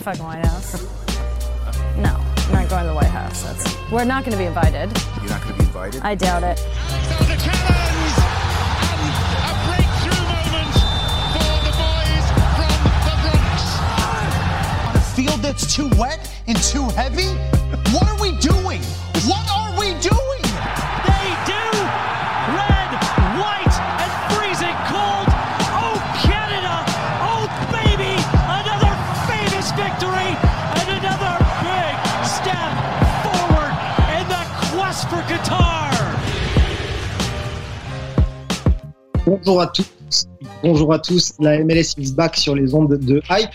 the fucking White House. No, I'm not going to the White House. That's, we're not going to be invited. You're not going to be invited? I doubt it. For the challenge and a breakthrough moment for the boys from the Bronx. a field that's too wet and too heavy? What are we doing? What are we doing? Bonjour à tous. Bonjour à tous. La MLS is back sur les ondes de hype.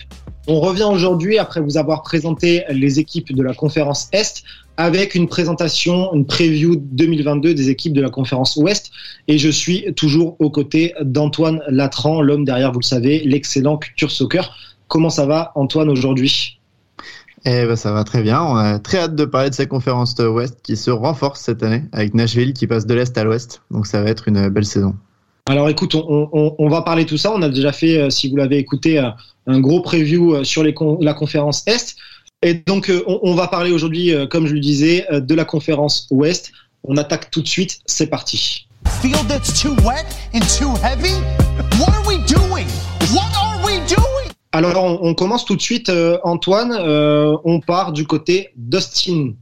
On revient aujourd'hui après vous avoir présenté les équipes de la conférence Est avec une présentation, une preview 2022 des équipes de la conférence Ouest. Et je suis toujours aux côtés d'Antoine Latran, l'homme derrière, vous le savez, l'excellent Culture Soccer. Comment ça va, Antoine, aujourd'hui? Eh ben ça va très bien. On a très hâte de parler de cette conférence Ouest qui se renforce cette année avec Nashville qui passe de l'Est à l'Ouest. Donc ça va être une belle saison. Alors écoute, on, on, on, va parler de tout ça. On a déjà fait, euh, si vous l'avez écouté, euh, un gros preview euh, sur les con la conférence Est. Et donc on, on va parler aujourd'hui, comme je le disais, de la conférence Ouest. On attaque tout de suite. C'est parti. Field that's too wet and too heavy? What are we doing? What are we doing? Alors on, commence tout de suite, Antoine. On part du côté d'Austin.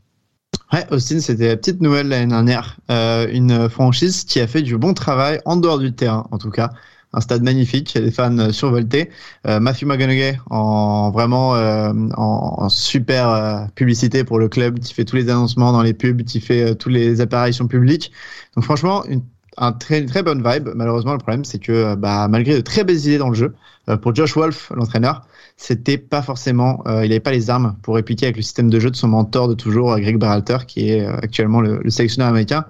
Ouais, Austin, c'était la petite nouvelle l'année dernière. Euh, une franchise qui a fait du bon travail en dehors du terrain, en tout cas. Un stade magnifique, il y a des fans survoltés. Euh, Matthew McConaughey en vraiment euh, en, super euh, publicité pour le club, qui fait tous les annoncements dans les pubs, qui fait euh, toutes les apparitions publiques. Donc franchement, une, un très, une très bonne vibe. Malheureusement, le problème, c'est que bah, malgré de très belles idées dans le jeu, euh, pour Josh Wolf, l'entraîneur, c'était pas forcément, euh, il n'avait pas les armes pour répliquer avec le système de jeu de son mentor de toujours, Greg Berhalter, qui est euh, actuellement le, le sélectionneur américain.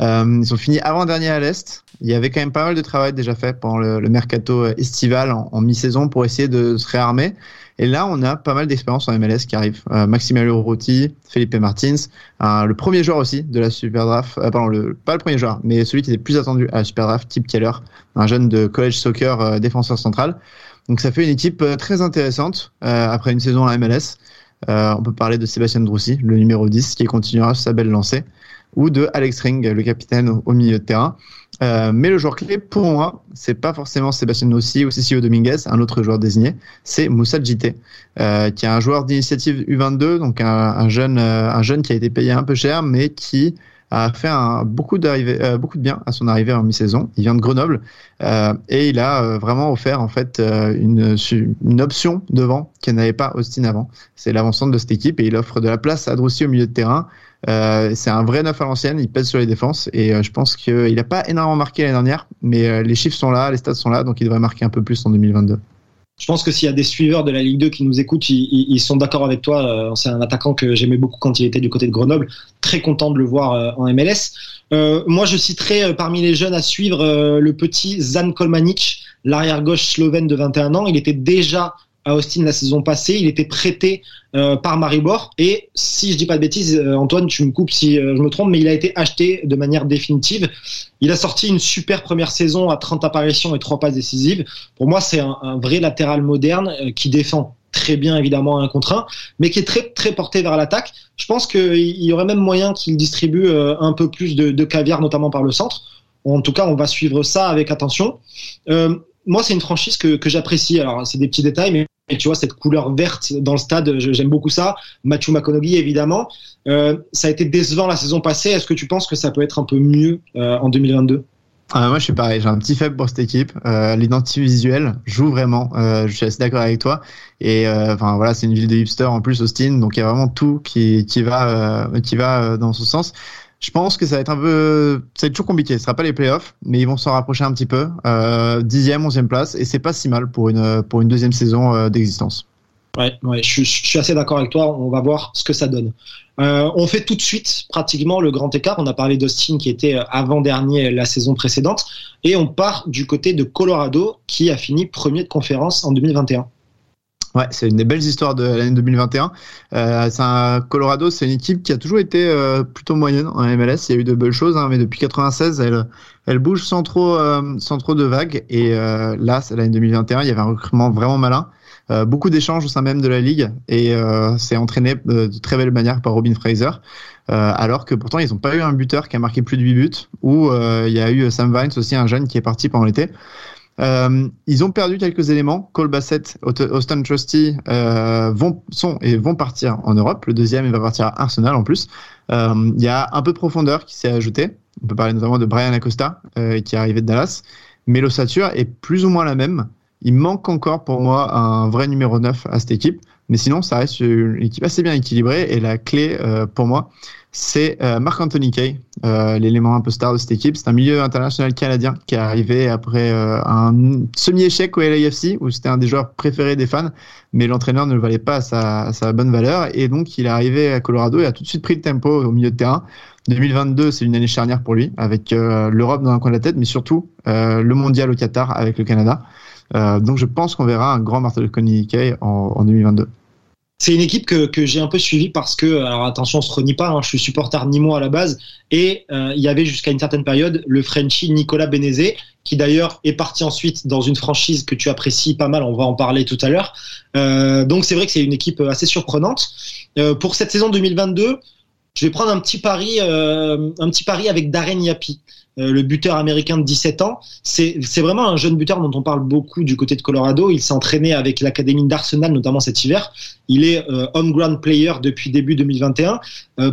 Euh, ils ont fini avant-dernier à l'Est. Il y avait quand même pas mal de travail déjà fait pendant le, le mercato estival en, en mi-saison pour essayer de se réarmer. Et là, on a pas mal d'expérience en MLS qui arrive. Euh, Maximiliano Rotti, Felipe Martins, euh, le premier joueur aussi de la Super Draft, euh, pardon, le, pas le premier joueur, mais celui qui était plus attendu à la Super Draft, Tip Keller, un jeune de college soccer euh, défenseur central. Donc ça fait une équipe euh, très intéressante euh, après une saison à MLS. Euh, on peut parler de Sébastien Droussi, le numéro 10, qui continuera sa belle lancée, ou de Alex Ring, le capitaine au, milieu de terrain. Mais le joueur clé pour moi, c'est pas forcément Sébastien Droussi ou Cecilio Dominguez, un autre joueur désigné, c'est Moussa Djité, qui est un joueur d'initiative U22, donc un, un jeune, un jeune qui a été payé un peu cher, mais qui a fait euh, beaucoup de bien à son arrivée en mi-saison. Il vient de Grenoble euh, et il a euh, vraiment offert en fait une, option devant qu'elle n'avait pas Austin avant. C'est l'avancante de cette équipe et il offre de la place à Droussi au milieu de terrain. C'est un vrai neuf à l'ancienne, il pèse sur les défenses et je pense qu'il n'a pas énormément marqué l'année dernière, mais les chiffres sont là, les stats sont là, donc il devrait marquer un peu plus en 2022 je pense que s'il y a des suiveurs de la Ligue 2 qui nous écoutent, ils, sont d'accord avec toi. C'est un attaquant que j'aimais beaucoup quand il était du côté de Grenoble. Très content de le voir en MLS. Euh, moi, je citerai parmi les jeunes à suivre le petit Zan Kolmanic, l'arrière gauche slovène de 21 ans. Il était déjà à Austin la saison passée. Il était prêté euh, par Maribor et si je dis pas de bêtises, euh, Antoine, tu me coupes si euh, je me trompe, mais il a été acheté de manière définitive. Il a sorti une super première saison à 30 apparitions et 3 passes décisives. Pour moi, c'est un, un, vrai latéral moderne euh, qui défend très bien évidemment un contre un, mais qui est très très porté vers l'attaque. Je pense qu'il y aurait même moyen qu'il distribue euh, un peu plus de, de, caviar, notamment par le centre. En tout cas, on va suivre ça avec attention. Euh, moi, c'est une franchise que, que j'apprécie. Alors, c'est des petits détails, mais tu vois cette couleur verte dans le stade, j'aime beaucoup ça. Matthew McConaughey évidemment. Euh, ça a été décevant la saison passée. Est-ce que tu penses que ça peut être un peu mieux euh, en 2022 ah, moi, je suis pareil. J'ai un petit faible pour cette équipe. Euh, L'identité visuelle joue vraiment. Euh, je suis assez d'accord avec toi. Et euh, enfin voilà, c'est une ville de hipster en plus, Austin. Donc il y a vraiment tout qui qui va qui va dans ce sens. Je pense que ça va être un peu, ça va être toujours compliqué. Ce sera pas les playoffs, mais ils vont s'en rapprocher un petit peu. Dixième, onzième place, et c'est pas si mal pour une pour une deuxième saison d'existence. Ouais, ouais, je, suis, je suis assez d'accord avec toi. On va voir ce que ça donne. Euh, on fait tout de suite pratiquement le grand écart. On a parlé d'Austin qui était avant-dernier la saison précédente. Et on part du côté de Colorado qui a fini premier de conférence en 2021. Ouais, c'est une des belles histoires de l'année 2021. Euh, un Colorado, c'est une équipe qui a toujours été euh, plutôt moyenne en MLS. Il y a eu de belles choses, hein, mais depuis 96, elle, bouge sans trop, euh, sans trop de vagues. Et euh, là, c'est l'année 2021. Il y avait un recrutement vraiment malin. Euh, beaucoup d'échanges au sein même de la ligue et c'est entraîné de très belle manière par Robin Fraser. Alors que pourtant ils n'ont pas eu un buteur qui a marqué plus de 8 buts, ou il y a eu Sam Vines aussi, un jeune qui est parti pendant l'été. Euh, ils ont perdu quelques éléments. Cole Bassett, Austin Trusty euh, vont sont et vont partir en Europe. Le deuxième, il va partir à Arsenal en plus. Il y a un peu de profondeur qui s'est ajouté. On peut parler notamment de Brian Acosta qui est arrivé de Dallas, mais l'ossature est plus ou moins la même. Il manque encore pour moi un vrai numéro 9 à cette équipe. Mais sinon, ça reste une équipe assez bien équilibrée. Et la clé euh, pour moi, c'est euh, Marc-Anthony Kay, euh, l'élément un peu star de cette équipe. C'est un milieu international canadien qui est arrivé après un semi-échec au LAFC, où c'était un des joueurs préférés des fans, mais l'entraîneur ne le valait pas à sa, bonne valeur. Et donc, il est arrivé à Colorado et a tout de suite pris le tempo au milieu de terrain. 2022, c'est une année charnière pour lui, avec l'Europe dans un coin de la tête, mais surtout le mondial au Qatar avec le Canada. Donc je pense qu'on verra un grand Martin Kay en, en 2022 c'est une équipe que, j'ai un peu suivie parce que, alors attention, on se renie pas, hein, je suis supporter Nîmois à la base, et euh, il y avait jusqu'à une certaine période le Frenchie Nicolas Benezé, qui d'ailleurs est parti ensuite dans une franchise que tu apprécies pas mal, on va en parler tout à l'heure. Euh, donc c'est vrai que c'est une équipe assez surprenante. Euh, pour cette saison 2022, je vais prendre un petit pari, avec Darren Yapi, le buteur américain de 17 ans. C'est vraiment un jeune buteur dont on parle beaucoup du côté de Colorado. Il s'est entraîné avec l'académie d'Arsenal, notamment cet hiver. Il est euh, home ground player depuis début 2021.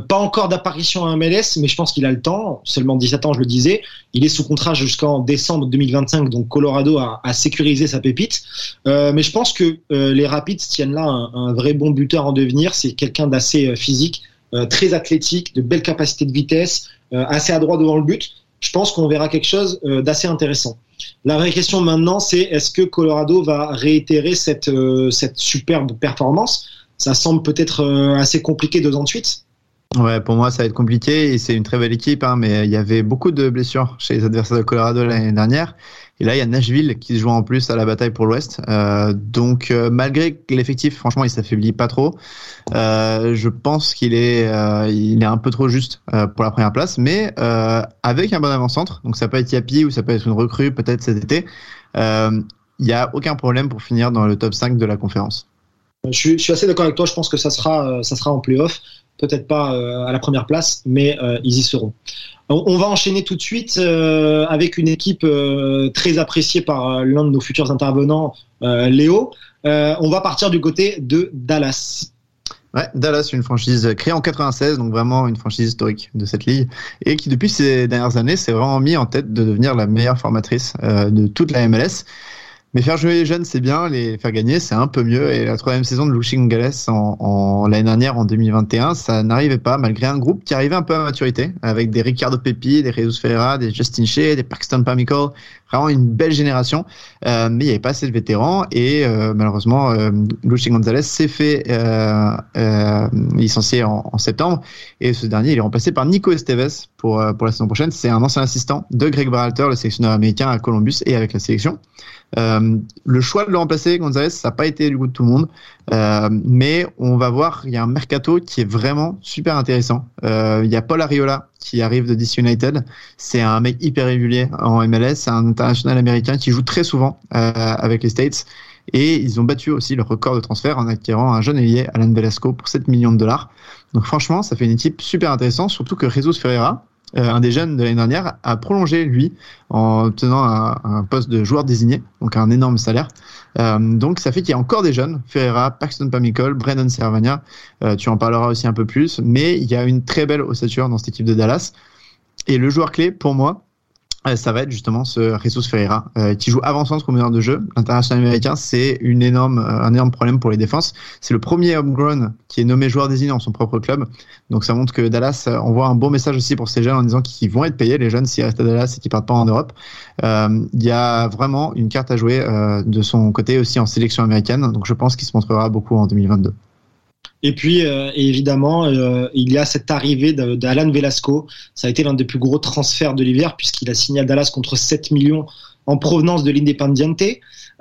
pas encore d'apparition à MLS, mais je pense qu'il a le temps. Seulement 17 ans, je le disais. Il est sous contrat jusqu'en décembre 2025, donc Colorado a, sécurisé sa pépite. mais je pense que les Rapids tiennent là un, un vrai bon buteur en devenir. C'est quelqu'un d'assez physique euh, très athlétique, de belles capacités de vitesse, euh, assez adroit devant le but. Je pense qu'on verra quelque chose euh, d'assez intéressant. La vraie question maintenant, c'est est-ce que Colorado va réitérer cette, cette superbe performance? Ça semble peut-être assez compliqué deux ans de suite. Ouais, pour moi, ça va être compliqué et c'est une très belle équipe, hein, mais il y avait beaucoup de blessures chez les adversaires de Colorado l'année dernière. Et là, il y a Nashville qui se joue en plus à la bataille pour l'Ouest. Euh, donc, euh, malgré l'effectif, franchement, il s'affaiblit pas trop. Euh, je pense qu'il est, euh, il est un peu trop juste euh, pour la première place, mais avec un bon avant-centre. Donc, ça peut être Yapi ou ça peut être une recrue peut-être cet été. Il n'y a aucun problème pour finir dans le top 5 de la conférence. Je suis, je suis assez d'accord avec toi. Je pense que ça sera, ça sera en playoff. Peut-être pas à la première place, mais ils y seront. On va enchaîner tout de suite euh, avec une équipe euh, très appréciée par euh, l'un de nos futurs intervenants, Léo. on va partir du côté de Dallas. Dallas, une franchise créée en 96, donc vraiment une franchise historique de cette ligue, et qui depuis ces dernières années s'est vraiment mis en tête de devenir la meilleure formatrice de toute la MLS. Mais faire jouer les jeunes, c'est bien, les faire gagner, c'est un peu mieux. Et la troisième saison de Luching Gales en, en l'année dernière, en 2021, ça n'arrivait pas, malgré un groupe qui arrivait un peu à maturité, avec des Ricardo Pepi, des Jesus Ferreira, des Justin Shea, des Paxton Pamichael, vraiment une belle génération. Euh, mais il n'y avait pas assez de vétérans et euh, malheureusement, euh, Gonzalez s'est fait euh, euh, licencier en, en, septembre et ce dernier il est remplacé par Nico Esteves pour pour la saison prochaine. C'est un ancien assistant de Greg Berhalter, le sélectionneur américain à Columbus et avec la sélection. Euh, le choix de le remplacer, Gonzalez, ça n'a pas été du goût de tout le monde. Euh, mais on va voir, il y a un mercato qui est vraiment super intéressant. Euh, il y a Paul Ariola qui arrive de DC United. C'est un mec hyper régulier en MLS. C'est un international américain qui joue très souvent euh, avec les States. Et ils ont battu aussi le record de transfert en acquérant un jeune ailier, Alan Velasco, pour 7 millions de dollars. Donc franchement, ça fait une équipe super intéressante, surtout que Jesus Ferreira, euh, un des jeunes de l'année dernière, a prolongé, lui, en obtenant un, poste de joueur désigné, donc un énorme salaire. Euh, donc ça fait qu'il y a encore des jeunes, Ferreira, Paxton Pamicol, Brendan Servania, euh, tu en parleras aussi un peu plus, mais il y a une très belle ossature dans cette équipe de Dallas. Et le joueur clé, pour moi, ça va être justement ce Jesus Ferreira euh, qui joue avant-centre au meneur de jeu. L'international américain, c'est une énorme, euh, un énorme problème pour les défenses. C'est le premier homegrown qui est nommé joueur désigné dans son propre club. Donc ça montre que Dallas envoie un bon message aussi pour ces jeunes en disant qu'ils vont être payés, les jeunes, s'ils restent à Dallas et qu'ils partent pas en Europe. Il y a vraiment une carte à jouer de son côté aussi en sélection américaine. Donc je pense qu'il se montrera beaucoup en 2022. Et puis, euh, évidemment, euh, il y a cette arrivée d'Alan Velasco. Ça a été l'un des plus gros transferts de l'hiver, puisqu'il a signé Dallas contre 7 millions en provenance de l'Independiente.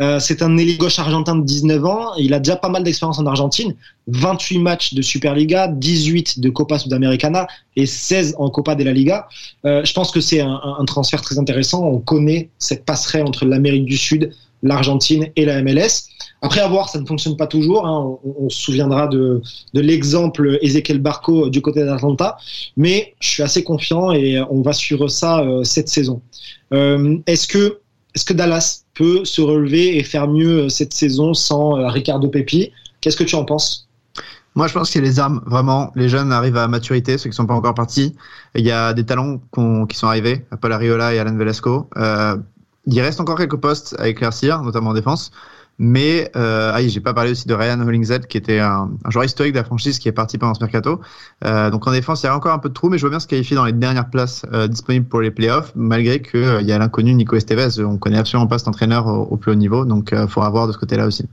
Euh, c'est un ailier gauche argentin de 19 ans. Il a déjà pas mal d'expérience en Argentine. 28 matchs de Superliga, 18 de Copa Sudamericana et 16 en Copa de la Liga. Je pense que c'est un, un, transfert très intéressant. On connaît cette passerelle entre l'Amérique du Sud, l'Argentine et la MLS. Après avoir, ça ne fonctionne pas toujours. Hein. On, se souviendra de, l'exemple Ezequiel Barco du côté d'Atlanta, mais je suis assez confiant et on va suivre ça euh, cette saison. Euh, est-ce que que Dallas peut se relever et faire mieux euh, cette saison sans Ricardo Pepi? Qu'est-ce que tu en penses? Moi, je pense a les armes, vraiment. Les jeunes arrivent à maturité, ceux qui sont pas encore partis. Il y a des talents qui sont arrivés, Paul Ariola et Alan Velasco. Euh, il reste encore quelques postes à éclaircir, notamment en défense. Mais euh, ah, j'ai pas parlé aussi de Ryan Hollingshead, qui était un, joueur historique de la franchise qui est parti pendant ce mercato. Euh, donc en défense, il y a encore un peu de trou, mais je vois bien se qualifier dans les dernières places euh, disponibles pour les playoffs, malgré qu'il euh, y a l'inconnu Nico Estevez. On connaît absolument pas cet entraîneur au, au plus haut niveau, donc il faudra voir de ce côté-là aussi.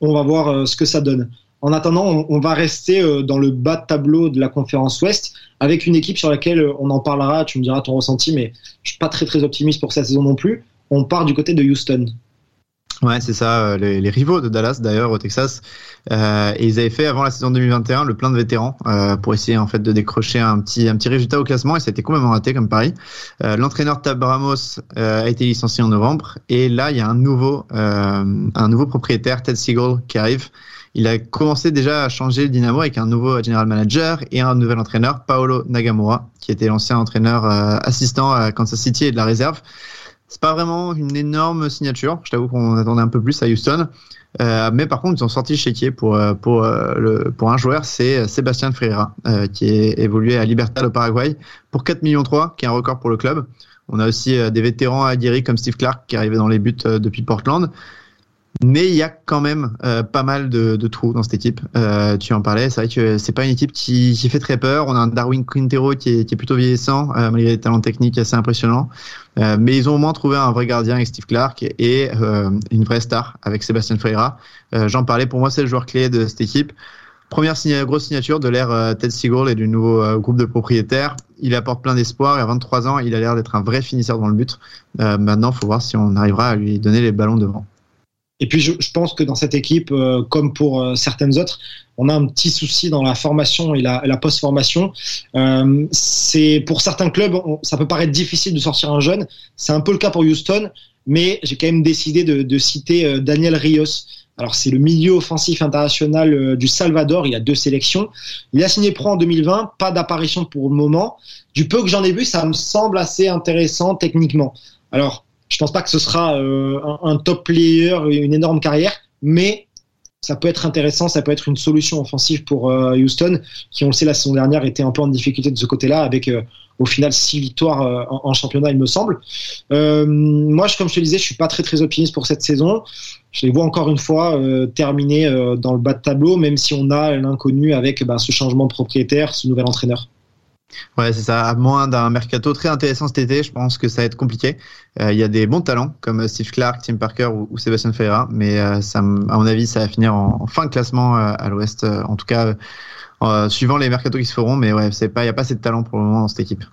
On va voir ce que ça donne. En attendant, on, va rester euh, dans le bas de tableau de la conférence Ouest avec une équipe sur laquelle on en parlera. Tu me diras ton ressenti, mais je suis pas très très optimiste pour cette saison non plus. On part du côté de Houston. Ouais, c'est ça, euh, les, rivaux de Dallas d'ailleurs au Texas. Euh, ils avaient fait avant la saison 2021 le plein de vétérans euh, pour essayer en fait de décrocher un petit un petit résultat au classement et ça a été complètement raté comme pari. Euh, L'entraîneur Tab Ramos euh, a été licencié en novembre et là il y a un nouveau un nouveau propriétaire Ted Siegel qui arrive. Il a commencé déjà à changer le dynamo avec un nouveau general manager et un nouvel entraîneur Paolo Nagamura qui était l'ancien entraîneur assistant à Kansas City et de la réserve. C'est pas vraiment une énorme signature. Je t'avoue qu'on attendait un peu plus à Houston. Euh, mais par contre, ils ont sorti chéquier pour, pour, le, pour un joueur, c'est Sébastien Ferreira, euh, qui est évolué à Libertad au Paraguay pour 4 millions 3, qui est un record pour le club. On a aussi des vétérans aguerris comme Steve Clark qui est arrivé dans les buts depuis Portland. Mais il y a quand même euh, pas mal de, de, trous dans cette équipe. Euh, tu en parlais, c'est vrai que c'est pas une équipe qui, qui, fait très peur. On a un Darwin Quintero qui est, qui est plutôt vieillissant, euh, malgré des talents techniques assez impressionnants. Euh, mais ils ont au moins trouvé un vrai gardien avec Steve Clark et euh, une vraie star avec Sébastien Ferreira. J'en parlais, pour moi c'est le joueur clé de cette équipe. Première grosse signature de l'ère Ted Siegel et du nouveau groupe de propriétaires. Il apporte plein d'espoir et à 23 ans, il a l'air d'être un vrai finisseur dans le but. maintenant, il faut voir si on arrivera à lui donner les ballons devant. Et puis je, je, pense que dans cette équipe, euh, comme pour euh, certaines autres, on a un petit souci dans la formation et la, la post-formation. Euh, c'est pour certains clubs, on, ça peut paraître difficile de sortir un jeune. C'est un peu le cas pour Houston, mais j'ai quand même décidé de, de citer euh, Daniel Rios. Alors c'est le milieu offensif international euh, du Salvador. Il a deux sélections. Il a signé pro en 2020. Pas d'apparition pour le moment. Du peu que j'en ai vu, ça me semble assez intéressant techniquement. Alors je pense pas que ce sera euh, un, top player, une énorme carrière, mais ça peut être intéressant, ça peut être une solution offensive pour euh, Houston, qui on le sait la saison dernière était un peu en difficulté de ce côté-là, avec euh, au final six victoires en, championnat, il me semble. Moi, comme je te disais, je suis pas très très optimiste pour cette saison. Je les vois encore une fois terminer dans le bas de tableau, même si on a l'inconnu avec bah, ce changement de propriétaire, ce nouvel entraîneur. Ouais, c'est ça. À moins d'un mercato très intéressant cet été, je pense que ça va être compliqué. Euh, il y a des bons talents comme Steve Clark, Tim Parker ou, ou Sébastien Ferreira, mais euh, à mon avis, ça va finir en, fin de classement euh, à l'Ouest. en tout cas, suivant les mercatos qui se feront, mais ouais, pas, il y a pas assez de talent pour le moment dans cette équipe.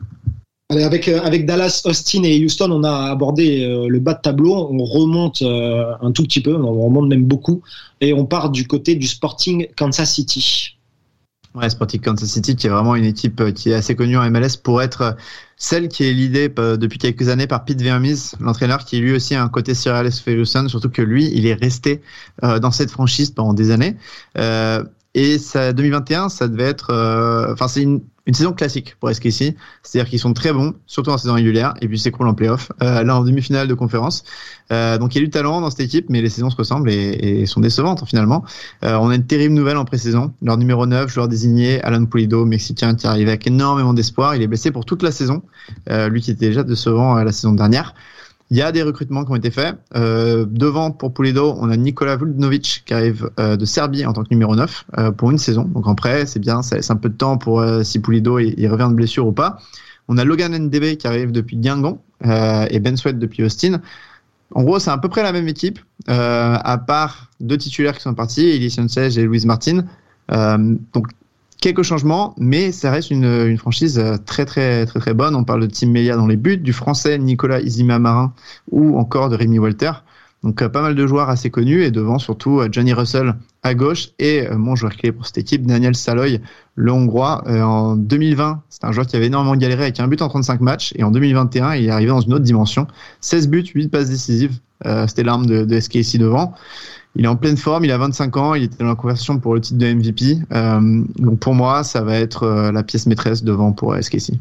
Allez, avec, avec Dallas, Austin et Houston, on a abordé le bas de tableau. On remonte un tout petit peu, on remonte même beaucoup, et on part du côté du Sporting Kansas City. Ouais, Sporting Kansas City, qui est vraiment une équipe euh, qui est assez connue en MLS pour être euh, celle qui est l'idée euh, depuis quelques années par Pete Vermees, l'entraîneur qui lui aussi a un côté Sir Alex Ferguson, surtout que lui, il est resté dans cette franchise pendant des années. Et ça, 2021, ça devait être, enfin, c'est une, une, saison classique pour SKC. C'est-à-dire qu'ils sont très bons, surtout en saison régulière, et puis cool en playoff. Euh, là, en demi-finale de conférence. Euh, donc, il y a du talent dans cette équipe, mais les saisons se ressemblent et, et sont décevantes finalement. Euh, on a une terrible nouvelle en pré-saison. Leur numéro 9, joueur désigné, Alan Pulido, mexicain, qui arrive avec énormément d'espoir. Il est blessé pour toute la saison. Euh, lui qui était déjà décevant la saison dernière. Il y a des recrutements qui ont été faits. Euh, devant, pour Pulido, on a Nikola Vuldnovic qui arrive euh, de Serbie en tant que numéro 9 euh, pour une saison. Donc en prêt, c'est bien, ça laisse un peu de temps pour euh, si Pulido il, revient de blessure ou pas. On a Logan NDB qui arrive depuis Guingamp euh, et Ben Sweat depuis Austin. En gros, c'est à peu près la même équipe, à part deux titulaires qui sont partis, Elie Sanchez et Louise Martin. donc quelques changements, mais ça reste une, une, franchise très très très très bonne. On parle de Tim Melia dans les buts, du français Nicolas Izima Marin ou encore de Rémi Walter. Donc pas mal de joueurs assez connus et devant surtout Johnny Russell à gauche et mon joueur clé pour cette équipe, Daniel Saloy, le Hongrois. en 2020, c'est un joueur qui avait énormément galéré avec un but en 35 matchs et en 2021, il est arrivé dans une autre dimension. 16 buts, 8 passes décisives. C'était l'arme de, de SKC devant. Il est en pleine forme, il a 25 ans, il était dans la conversion pour le titre de MVP. donc pour moi, ça va être la pièce maîtresse devant pour SKC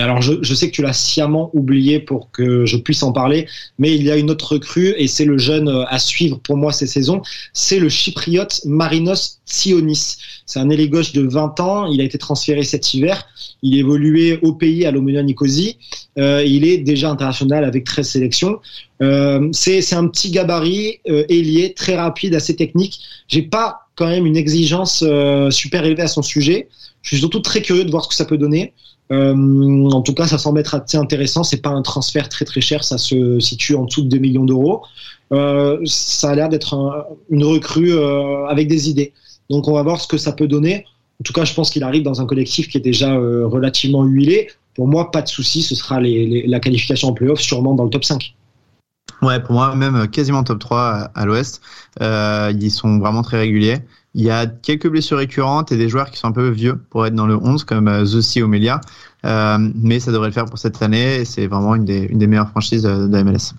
alors, je, sais que tu l'as sciemment oublié pour que je puisse en parler, mais il y a une autre recrue et c'est le jeune euh, à suivre pour moi ces saisons. C'est le chypriote Marinos Sionis. C'est un ailier de 20 ans. Il a été transféré cet hiver. Il évoluait au pays à l'Omonia Nicosie. Euh, il est déjà international avec 13 sélections. Euh, c'est un petit gabarit euh, ailier, très rapide, assez technique. J'ai pas quand même une exigence euh, super élevée à son sujet. Je suis surtout très curieux de voir ce que ça peut donner. Euh, en tout cas, ça semble être assez intéressant. C'est pas un transfert très très cher, ça se situe en dessous de 2 millions d'euros. Euh, ça a l'air d'être une recrue avec des idées. Donc on va voir ce que ça peut donner. En tout cas, je pense qu'il arrive dans un collectif qui est déjà relativement huilé. Pour moi, pas de souci, ce sera les, la qualification en playoff, sûrement dans le top 5. Ouais, pour moi, même quasiment top 3 à, l'ouest. Euh, ils sont vraiment très réguliers. Il y a quelques blessures récurrentes et des joueurs qui sont un peu vieux pour être dans le 11, comme euh, Zossi Omelia. Euh, mais ça devrait le faire pour cette année. C'est vraiment une des, meilleures franchises de la MLS.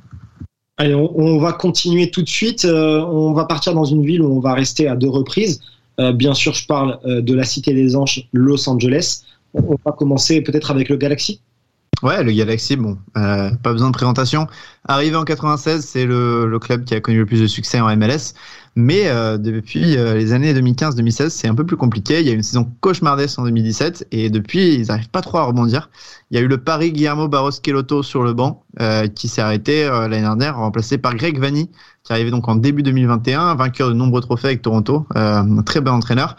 Allez, on, on, va continuer tout de suite. Euh, on va partir dans une ville où on va rester à deux reprises. Euh, bien sûr, je parle euh, de la Cité des Anges, Los Angeles. On va commencer peut-être avec le Galaxy. Ouais, le Galaxy, bon, euh, pas besoin de présentation. Arrivé en 96, c'est le, le, club qui a connu le plus de succès en MLS. Mais euh, depuis euh, les années 2015-2016, c'est un peu plus compliqué. Il y a eu une saison cauchemardesque en 2017 et depuis, ils n'arrivent pas trop à rebondir. Il y a eu le Paris Guillermo Barros Kelotto sur le banc euh, qui s'est arrêté l'année dernière, remplacé par Greg Vanny, qui arrivé donc en début 2021, vainqueur de nombreux trophées avec Toronto, un très bon entraîneur.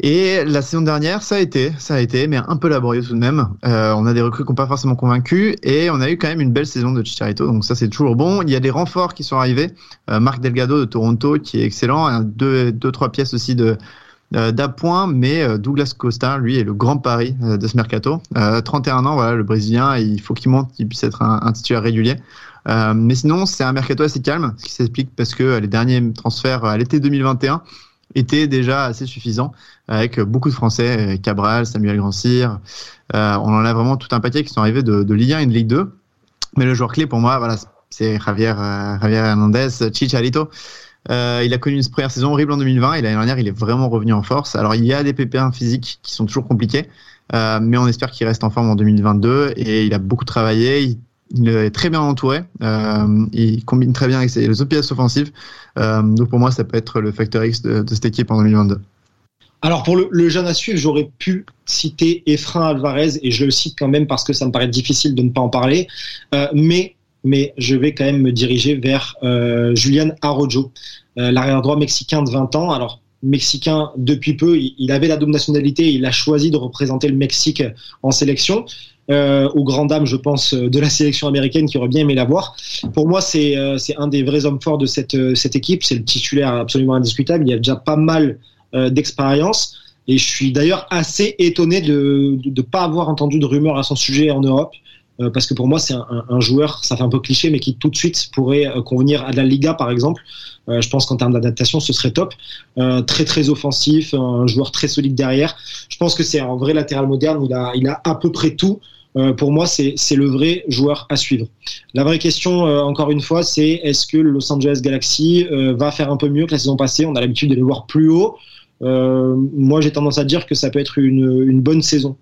Et la saison dernière, ça a été, ça a été, mais un peu laborieux tout de même. Euh, on a des recrues qui n'ont pas forcément convaincu et on a eu quand même une belle saison de Chicharito, donc ça c'est toujours bon. Il y a des renforts qui sont arrivés. Euh, Marc Delgado de Toronto qui est excellent, hein, deux, deux trois pièces aussi de euh, d'appoint, mais Douglas Costa, lui, est le grand pari de ce mercato. 31 ans, voilà, le Brésilien, il faut qu'il monte, qu'il puisse être un, un titulaire régulier. mais sinon, c'est un mercato assez calme, ce qui s'explique parce que les derniers transferts à l'été 2021 était déjà assez suffisant avec beaucoup de Français, Cabral, Samuel Grandcir. Euh, on en a vraiment tout un paquet qui sont arrivés de, de Ligue 1 et de Ligue 2. Mais le joueur clé pour moi, voilà, c'est Javier, euh, Hernandez, Chicharito. Euh, il a connu une première saison horrible en 2020 et l'année dernière, il est vraiment revenu en force. Alors, il y a des pépins physiques qui sont toujours compliqués, euh, mais on espère qu'il reste en forme en 2022 et il a beaucoup travaillé. Il il est très bien entouré. Euh, il combine très bien avec les autres pièces offensives. Euh, donc pour moi, ça peut être le facteur X de, cette équipe en 2022. Alors pour le, jeune à suivre, j'aurais pu citer Efrain Alvarez et je le cite quand même parce que ça me paraît difficile de ne pas en parler. Euh, mais mais je vais quand même me diriger vers Julian Arrojo, l'arrière droit mexicain de 20 ans. Alors mexicain depuis peu, il avait la double nationalité, il a choisi de représenter le Mexique en sélection euh, aux grandes dames, je pense, de la sélection américaine qui aurait bien aimé l'avoir. Pour moi, c'est euh, un des vrais hommes forts de cette, euh, cette équipe. C'est le titulaire absolument indiscutable. Il y a déjà pas mal euh, d'expérience. Et je suis d'ailleurs assez étonné de ne pas avoir entendu de rumeurs à son sujet en Europe. Euh, parce que pour moi, c'est un, joueur, ça fait un peu cliché, mais qui tout de suite pourrait euh, convenir à la Liga, par exemple. Euh, je pense qu'en termes d'adaptation, ce serait top. très très offensif, un joueur très solide derrière. Je pense que c'est un vrai latéral moderne. Il a, il a à peu près tout. Pour moi, c'est le vrai joueur à suivre. La vraie question, encore une fois, c'est est-ce que le Los Angeles Galaxy va faire un peu mieux que la saison passée? On a l'habitude de les voir plus haut. moi, j'ai tendance à dire que ça peut être une, une bonne saison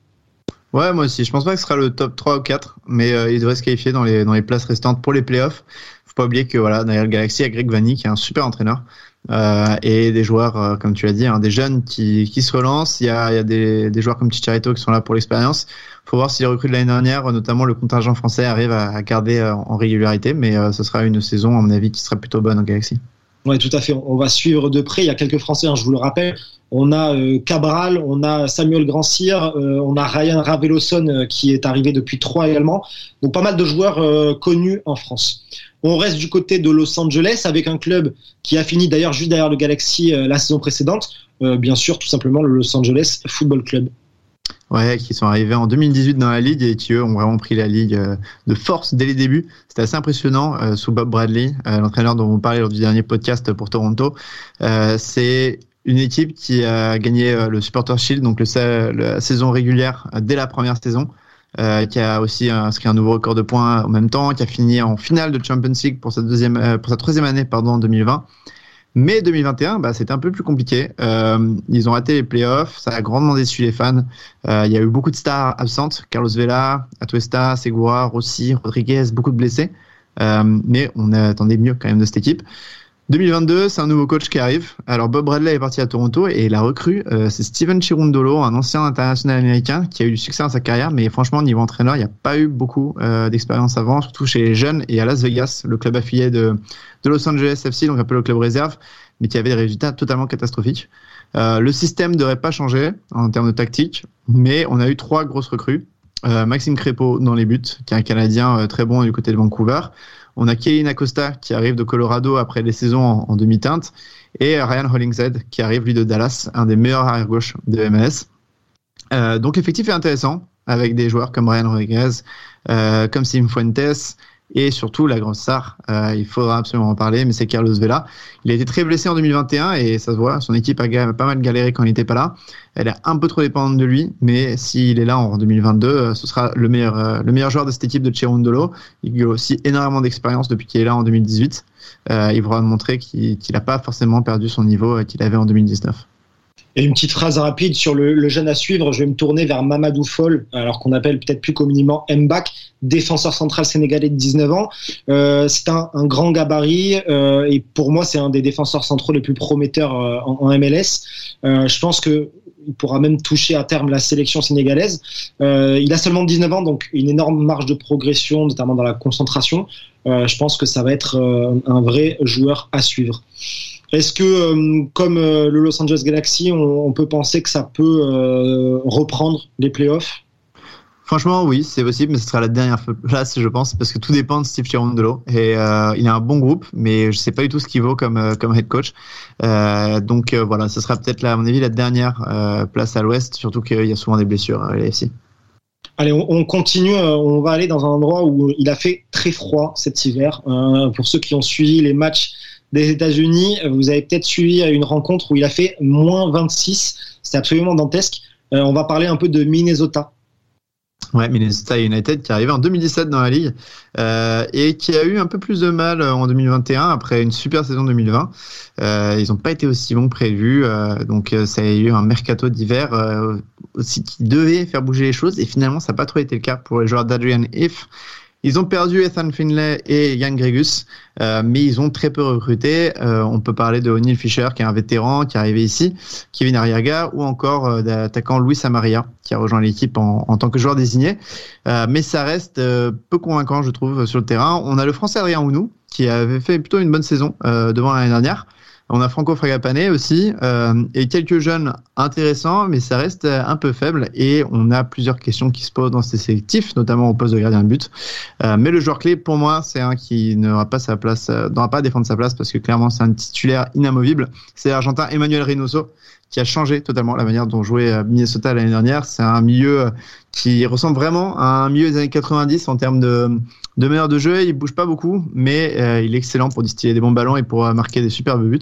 Ouais, moi aussi. Je pense pas que ce sera le top 3 ou 4, mais euh, il devrait se qualifier dans les, dans les places restantes pour les playoffs. Faut pas oublier que voilà, derrière le Galaxy, il y a Greg Vanny qui est un super entraîneur. Euh, et des joueurs, euh, comme tu l'as dit, hein, des jeunes qui, qui se relancent. Il y a, il y a des, des joueurs comme Chicharito qui sont là pour l'expérience. Faut voir si les recrues de l'année dernière, notamment le contingent français, arrivent à, garder euh, en régularité. Mais euh, ce sera une saison, à mon avis, qui sera plutôt bonne au Galaxy. Oui, tout à fait. On va suivre de près. Il y a quelques Français, hein, je vous le rappelle. On a euh, Cabral, on a Samuel Grandcir, euh, on a Ryan Raveloson qui est arrivé depuis trois également. Donc pas mal de joueurs connus en France. On reste du côté de Los Angeles avec un club qui a fini d'ailleurs juste derrière le Galaxy la saison précédente. bien sûr, tout simplement le Los Angeles Football Club. Ouais, qui sont arrivés en 2018 dans la ligue et qui eux ont vraiment pris la ligue euh, de force dès les débuts. C'était assez impressionnant euh, sous Bob Bradley, euh, l'entraîneur dont on parlait lors du dernier podcast pour Toronto. c'est une équipe qui a gagné le Supporter Shield, donc le, la saison régulière dès la première saison. qui a aussi inscrit un nouveau record de points en même temps, qui a fini en finale de Champions League pour sa deuxième, pour sa troisième année, pardon, en 2020. Mais 2021, bah, c'était un peu plus compliqué. Euh, ils ont raté les playoffs, ça a grandement déçu les fans. Euh, il y a eu beaucoup de stars absentes, Carlos Vela, Atuesta, Segura, Rossi, Rodriguez, beaucoup de blessés. Euh, mais on attendait mieux quand même de cette équipe. 2022, c'est un nouveau coach qui arrive. Alors Bob Bradley est parti à Toronto et la recrue, euh, c'est Steven Chirundolo, un ancien international américain qui a eu du succès dans sa carrière, mais franchement niveau entraîneur, il n'y a pas eu beaucoup euh, d'expérience avant, surtout chez les jeunes et à Las Vegas, le club affilié de, Los Angeles FC, donc un peu le club réserve, mais qui avait des résultats totalement catastrophiques. Euh, le système ne devrait pas changer en termes de tactique, mais on a eu trois grosses recrues. Maxime Crépeau dans les buts, qui est un Canadien très bon du côté de Vancouver. On a Kelly Acosta qui arrive de Colorado après les saisons en, demi-teinte et Ryan Hollingshead qui arrive lui de Dallas, un des meilleurs arrière-gauche de MLS. Euh, donc l'effectif est intéressant avec des joueurs comme Ryan Rodriguez, euh, comme Sim Fuentes, et surtout, la grosse star, euh, il faudra absolument en parler, mais c'est Carlos Vela. Il a été très blessé en 2021 et ça se voit, son équipe a pas mal galéré quand il n'était pas là. Elle est un peu trop dépendante de lui, mais s'il est là en 2022, euh, ce sera le meilleur, euh, le meilleur joueur de cette équipe de Cherundolo. Il a aussi énormément d'expérience depuis qu'il est là en 2018. Euh, il pourra montrer qu'il n'a pas forcément perdu son niveau qu'il avait en 2019. Et une petite phrase rapide sur le, jeune à suivre, je vais me tourner vers Mamadou Fall, alors qu'on appelle peut-être plus communément Mbak, défenseur central sénégalais de 19 ans. Euh, c'est un, grand gabarit euh, et pour moi c'est un des défenseurs centraux les plus prometteurs euh, en, MLS. je pense que il pourra même toucher à terme la sélection sénégalaise. il a seulement 19 ans, donc une énorme marge de progression, notamment dans la concentration. je pense que ça va être un vrai joueur à suivre. Est-ce que, euh, comme euh, le Los Angeles Galaxy, on, peut penser que ça peut euh, reprendre les playoffs? Franchement, oui, c'est possible, mais ce sera la dernière place, je pense, parce que tout dépend de Steve Cherundolo. Et il a un bon groupe, mais je sais pas du tout ce qu'il vaut comme, comme head coach. donc voilà, ce sera peut-être, à mon avis, la dernière place à l'ouest, surtout qu'il y a souvent des blessures à l'AFC. Allez, on, continue. On va aller dans un endroit où il a fait très froid cet hiver. pour ceux qui ont suivi les matchs des États-Unis. Vous avez peut-être suivi une rencontre où il a fait moins 26. C'était absolument dantesque. Euh, on va parler un peu de Minnesota. Ouais, Minnesota United qui est arrivé en 2017 dans la ligue euh, et qui a eu un peu plus de mal en 2021 après une super saison 2020. Euh, ils n'ont pas été aussi bons que prévu, donc ça a eu un mercato d'hiver aussi qui devait faire bouger les choses et finalement ça n'a pas trop été le cas pour les joueurs d'Adrian If ils ont perdu Ethan Finlay et Yann Gregus, euh, mais ils ont très peu recruté. Euh, on peut parler de O'Neill Fisher, qui est un vétéran, qui est arrivé ici, Kevin Arriaga, ou encore euh, d'attaquant Luis Amaria, qui a rejoint l'équipe en, en, tant que joueur désigné. Euh, mais ça reste euh, peu convaincant, je trouve, sur le terrain. On a le Français Adrien Ounou, qui avait fait plutôt une bonne saison devant l'année dernière. On a Franco Fragapane aussi euh, et quelques jeunes intéressants, mais ça reste un peu faible et on a plusieurs questions qui se posent dans ces sélectifs, notamment au poste de gardien de but. Euh, mais le joueur clé pour moi, c'est un qui n'aura pas sa place, euh, n'aura pas à défendre sa place parce que clairement c'est un titulaire inamovible. C'est l'Argentin Emmanuel Reynoso qui a changé totalement la manière dont jouait euh, Minnesota l'année dernière. C'est un milieu euh, qui ressemble vraiment à un milieu des années 90 en termes de, de de jeu. Il bouge pas beaucoup, mais euh, il est excellent pour distiller des bons ballons et pour marquer des superbes buts.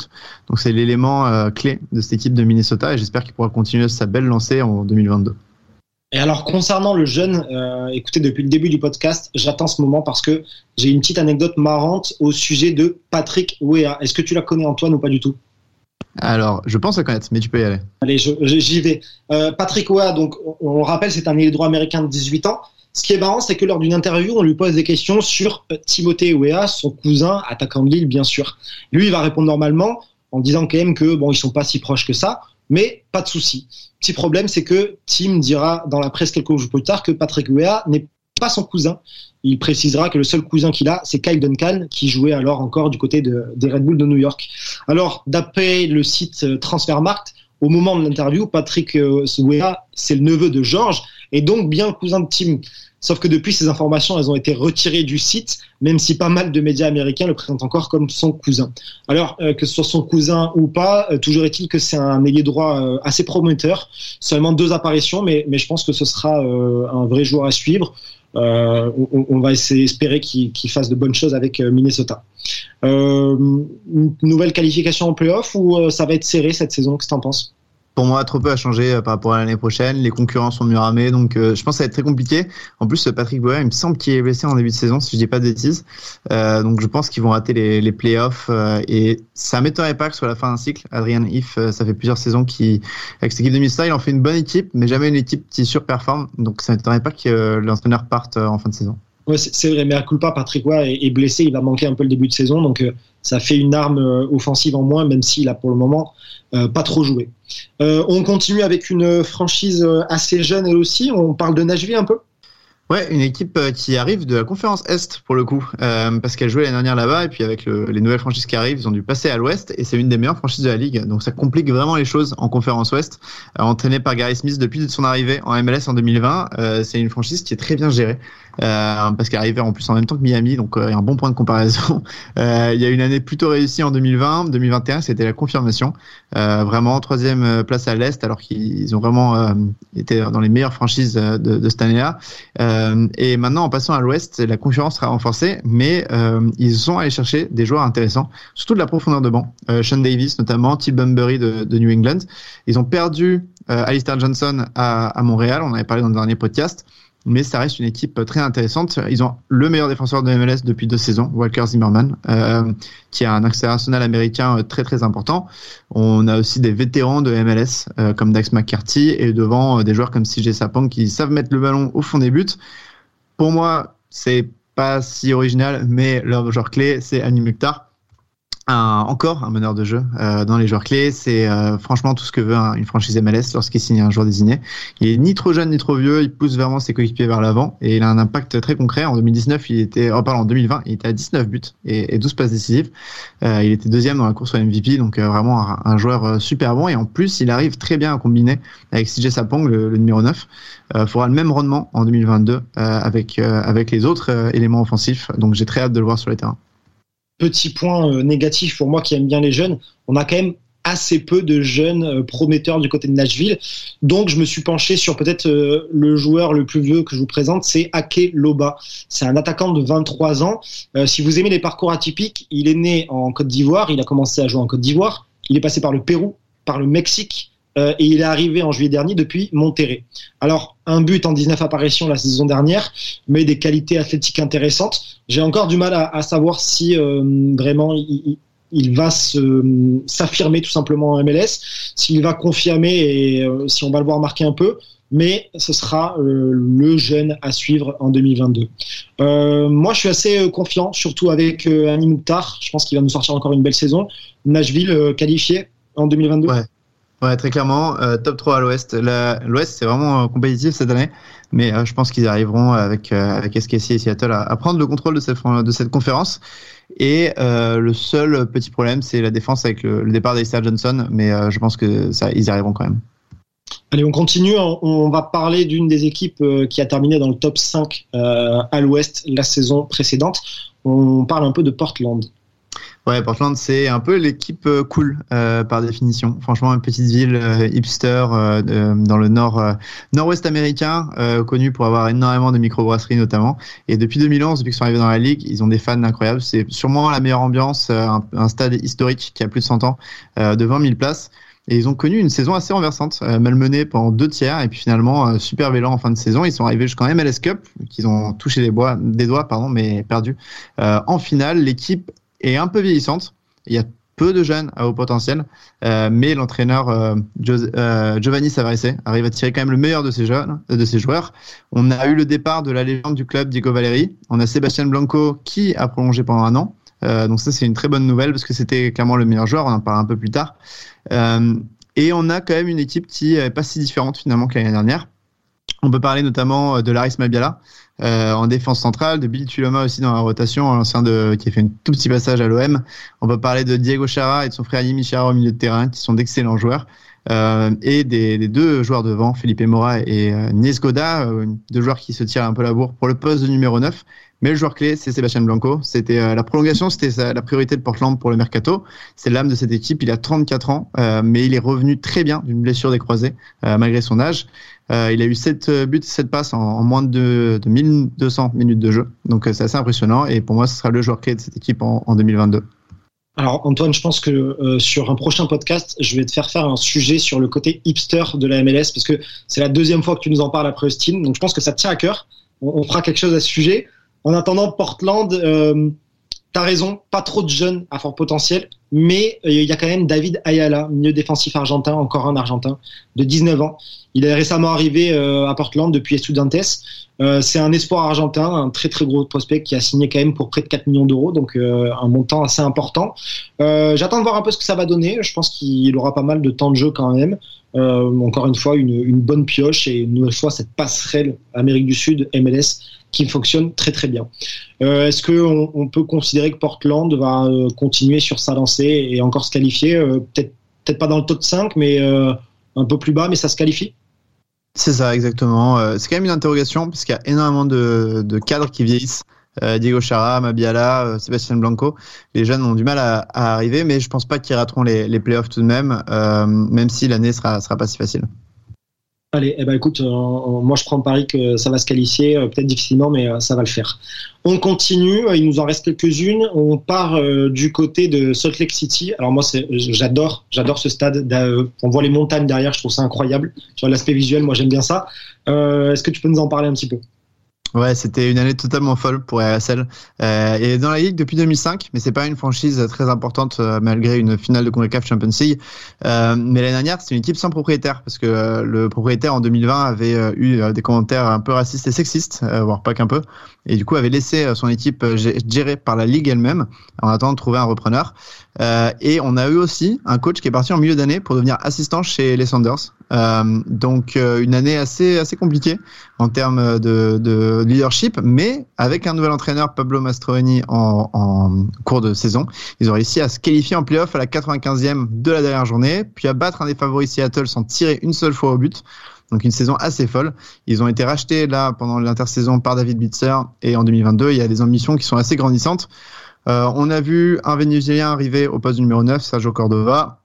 Donc c'est l'élément clé de cette équipe de Minnesota et j'espère qu'il pourra continuer sa belle lancée en 2022. Et alors concernant le jeune, écoutez depuis le début du podcast, j'attends ce moment parce que j'ai une petite anecdote marrante au sujet de Patrick Wea. Est-ce que tu la connais Antoine ou pas du tout? Alors, je pense à connaître, mais tu peux y aller. Allez, j'y vais. Euh, Patrick Oa, donc, on, rappelle, c'est un ailier droit américain de 18 ans. Ce qui est marrant, c'est que lors d'une interview, on lui pose des questions sur euh, Timothée Wea, son cousin, attaquant de Lille, bien sûr. Lui, il va répondre normalement en disant quand même que bon, ils sont pas si proches que ça, mais pas de souci. Petit problème, c'est que Tim dira dans la presse quelques jours plus tard que Patrick Wea n'est pas son cousin. Il précisera que le seul cousin qu'il a, c'est Kyle Duncan, qui jouait alors encore du côté de, des Red Bull de New York. Alors, d'après le site euh, Transfermarkt, au moment de l'interview, Patrick euh, Seguela, c'est le neveu de Georges et donc bien cousin de Tim. Sauf que depuis, ces informations, elles ont été retirées du site, même si pas mal de médias américains le présentent encore comme son cousin. Alors, euh, que ce soit son cousin ou pas, toujours est-il que c'est un ailier droit assez prometteur. Seulement deux apparitions, mais je pense que ce sera un vrai joueur à suivre. On, on, va essayer, espérer qu'il fasse de bonnes choses avec Minnesota. une nouvelle qualification en playoff ou ça va être serré cette saison? Qu'est-ce que tu en penses? Pour moi, trop peu a changé euh, par rapport à l'année prochaine. Les concurrents sont mieux ramés, donc euh, je pense que ça va être très compliqué. En plus, Patrick Bauer, il me semble qu'il est blessé en début de saison, si je dis pas de bêtises. Euh, donc je pense qu'ils vont rater les, les playoffs et ça m'étonnerait pas que soit la fin d'un cycle. Adrian If, ça fait plusieurs saisons qui, avec cette équipe de Mista, il en fait une bonne équipe, mais jamais une équipe qui surperforme. Donc ça m'étonnerait pas que l'entraîneur parte en fin de saison. Ouais, c'est vrai, mais à culpa, Patrick Roy est, blessé, il va manquer un peu le début de saison, donc ça fait une arme offensive en moins, même s'il a pour le moment pas trop joué. Euh, on continue avec une franchise euh, assez jeune elle aussi. On parle de Nashville un peu. Ouais, une équipe euh, qui arrive de la conférence Est pour le coup, parce qu'elle jouait l'année dernière là-bas et puis avec les nouvelles franchises qui arrivent, ils ont dû passer à l'Ouest et c'est une des meilleures franchises de la ligue. Donc ça complique vraiment les choses en conférence Ouest. entraînée par Gary Smith depuis son arrivée en MLS en 2020, c'est une franchise qui est très bien gérée. Euh, parce qu'elle arrivait en plus en même temps que Miami, donc euh, il y a un bon point de comparaison. Euh, il y a une année plutôt réussie en 2020, 2021, c'était la confirmation. vraiment troisième place à l'est, alors qu'ils ont vraiment été dans les meilleures franchises de, de cette année-là. et maintenant, en passant à l'ouest, la concurrence sera renforcée, mais ils sont allés chercher des joueurs intéressants, surtout de la profondeur de banc. Sean Davis notamment, Tim Bunbury de, de, New England. Ils ont perdu Alistair Johnson à, à Montréal, on avait parlé dans le dernier podcast mais ça reste une équipe très intéressante. Ils ont le meilleur défenseur de MLS depuis deux saisons, Walker Zimmerman, euh, qui a un international américain euh, très très important. On a aussi des vétérans de MLS euh, comme Dax McCarthy et devant des joueurs comme CJ Sapong qui savent mettre le ballon au fond des buts. Pour moi, c'est pas si original, mais leur joueur clé, c'est Annie Mukhtar encore un meneur de jeu euh, dans les joueurs clés. C'est euh, franchement tout ce que veut une franchise MLS lorsqu'il signe un joueur désigné. Il est ni trop jeune ni trop vieux. Il pousse vraiment ses coéquipiers vers l'avant et il a un impact très concret. En 2019, il était, oh, en 2020, il était à 19 buts et, et 12 passes décisives. Euh, il était deuxième dans la course au MVP, donc vraiment un, joueur super bon. Et en plus, il arrive très bien à combiner avec CJ Sapong, le, numéro 9. Euh, fera le même rendement en 2022 avec avec les autres éléments offensifs. Donc j'ai très hâte de le voir sur les terrains petit point euh, négatif pour moi qui aime bien les jeunes, on a quand même assez peu de jeunes euh, prometteurs du côté de Nashville. Donc, je me suis penché sur peut-être euh, le joueur le plus vieux que je vous présente, c'est Ake Loba. C'est un attaquant de 23 ans. si vous aimez les parcours atypiques, il est né en Côte d'Ivoire, il a commencé à jouer en Côte d'Ivoire, il est passé par le Pérou, par le Mexique, et il est arrivé en juillet dernier depuis Monterrey. Alors, un but en 19 apparitions la saison dernière, mais des qualités athlétiques intéressantes. J'ai encore du mal à, savoir si euh, vraiment il, va s'affirmer tout simplement en MLS, s'il va confirmer et euh, si on va le voir marquer un peu. Mais ce sera le jeune à suivre en 2022. moi, je suis assez confiant, surtout avec Annie Mouktar. Je pense qu'il va nous sortir encore une belle saison. Nashville qualifié en 2022. Ouais, très clairement, euh, top 3 à l'Ouest. L'Ouest, c'est vraiment euh, compétitif cette année, mais euh, je pense qu'ils arriveront avec, SKC et Seattle à, prendre le contrôle de cette, conférence. Et le seul petit problème, c'est la défense avec le, départ d'Alistair Johnson, mais je pense que ça, ils y arriveront quand même. Allez, on continue. On va parler d'une des équipes qui a terminé dans le top 5 à l'Ouest la saison précédente. On parle un peu de Portland. Ouais, Portland, c'est un peu l'équipe euh, cool euh, par définition. Franchement, une petite ville euh, hipster dans le nord nord-ouest américain, connu pour avoir énormément de microbrasseries notamment. Et depuis 2011, depuis qu'ils sont arrivés dans la ligue, ils ont des fans incroyables. C'est sûrement la meilleure ambiance, un, stade historique qui a plus de 100 ans, de 20 000 places. Et ils ont connu une saison assez renversante, malmenée pendant deux tiers, et puis finalement super vélant en fin de saison. Ils sont arrivés jusqu'en MLS Cup, qu'ils ont touché des, bois, des doigts, pardon, mais perdu. en finale, l'équipe est un peu vieillissante. Il y a peu de jeunes à haut potentiel, euh, mais l'entraîneur euh, euh, Giovanni Savarese arrive à tirer quand même le meilleur de ses jeunes, de ses joueurs. On a eu le départ de la légende du club Diego Valeri. On a Sébastien Blanco qui a prolongé pendant un an. donc ça c'est une très bonne nouvelle parce que c'était clairement le meilleur joueur. On en parlera un peu plus tard. et on a quand même une équipe qui est pas si différente finalement que l'année dernière. On peut parler notamment de Laris Mabiala, euh, en défense centrale, de Bill Tuloma aussi dans la rotation, l'ancien de qui a fait un tout petit passage à l'OM. On peut parler de Diego Chara et de son frère Yimi Chara au milieu de terrain, qui sont d'excellents joueurs. et des, deux joueurs devant, Felipe Mora et Nesgoda, deux joueurs qui se tirent un peu la bourre pour le poste de numéro 9. Mais le joueur clé, c'est Sébastien Blanco. C'était la prolongation, c'était la priorité de Portland pour le mercato. C'est l'âme de cette équipe. Il a 34 ans, mais il est revenu très bien d'une blessure des croisés malgré son âge. Euh, il a eu 7 euh, buts, 7 passes en, moins de, de, 1200 minutes de jeu. Donc euh, c'est assez impressionnant et pour moi ce sera le joueur clé de cette équipe en, 2022. Alors Antoine, je pense que sur un prochain podcast, je vais te faire faire un sujet sur le côté hipster de la MLS parce que c'est la deuxième fois que tu nous en parles après Austin. Donc je pense que ça te tient à cœur. On, fera quelque chose à ce sujet. En attendant, Portland, T'as raison, pas trop de jeunes à fort potentiel, mais il y a quand même David Ayala, milieu défensif argentin, encore un argentin, de 19 ans. Il est récemment arrivé euh, à Portland depuis Estudiantes. Euh, c'est un espoir argentin, un très très gros prospect qui a signé quand même pour près de 4 millions d'euros, donc euh, un montant assez important. J'attends de voir un peu ce que ça va donner. Je pense qu'il aura pas mal de temps de jeu quand même. encore une fois, une, une, bonne pioche et une nouvelle fois cette passerelle Amérique du Sud, MLS, qui fonctionne très très bien. Est-ce qu'on on peut considérer que Portland va continuer sur sa lancée et encore se qualifier Peut-être peut-être pas dans le top 5, mais un peu plus bas, mais ça se qualifie? C'est ça, exactement. Euh, c'est quand même une interrogation, parce qu'il y a énormément de, cadres qui vieillissent. Euh, Diego Chara, Mabiala, euh, Sébastien Blanco. Les jeunes ont du mal à, arriver, mais je pense pas qu'ils rateront les, les playoffs tout de même, même si l'année sera, sera pas si facile. Allez, eh ben écoute, euh, moi je prends pari que ça va se qualifier, euh, peut-être difficilement, mais euh, ça va le faire. On continue, il nous en reste quelques-unes. On part du côté de Salt Lake City. Alors moi, j'adore, j'adore ce stade. On voit les montagnes derrière, je trouve ça incroyable. Sur l'aspect visuel, moi j'aime bien ça. Est-ce que tu peux nous en parler un petit peu? Ouais, c'était une année totalement folle pour RSL. Euh, est dans la ligue depuis 2005, mais c'est pas une franchise très importante euh, malgré une finale de CONCACAF Champions League. Euh, mais l'année dernière, c'est une équipe sans propriétaire parce que euh, le propriétaire en 2020 avait eu des commentaires un peu racistes et sexistes, voire pas qu'un peu, et du coup avait laissé son équipe gérée par la ligue elle-même en attendant de trouver un repreneur. et on a eu aussi un coach qui est parti en milieu d'année pour devenir assistant chez les Sanders. Donc une année assez assez compliquée en termes de, de leadership, mais avec un nouvel entraîneur, Pablo Mastroeni, en, en, cours de saison, ils ont réussi à se qualifier en playoff à la 95e de la dernière journée, puis à battre un des favoris Seattle sans tirer une seule fois au but. Donc une saison assez folle. Ils ont été rachetés là pendant l'intersaison par David Bitzer et en 2022, il y a des ambitions qui sont assez grandissantes. Euh, on a vu un Vénézuélien arriver au poste numéro 9, Sergio Cordova.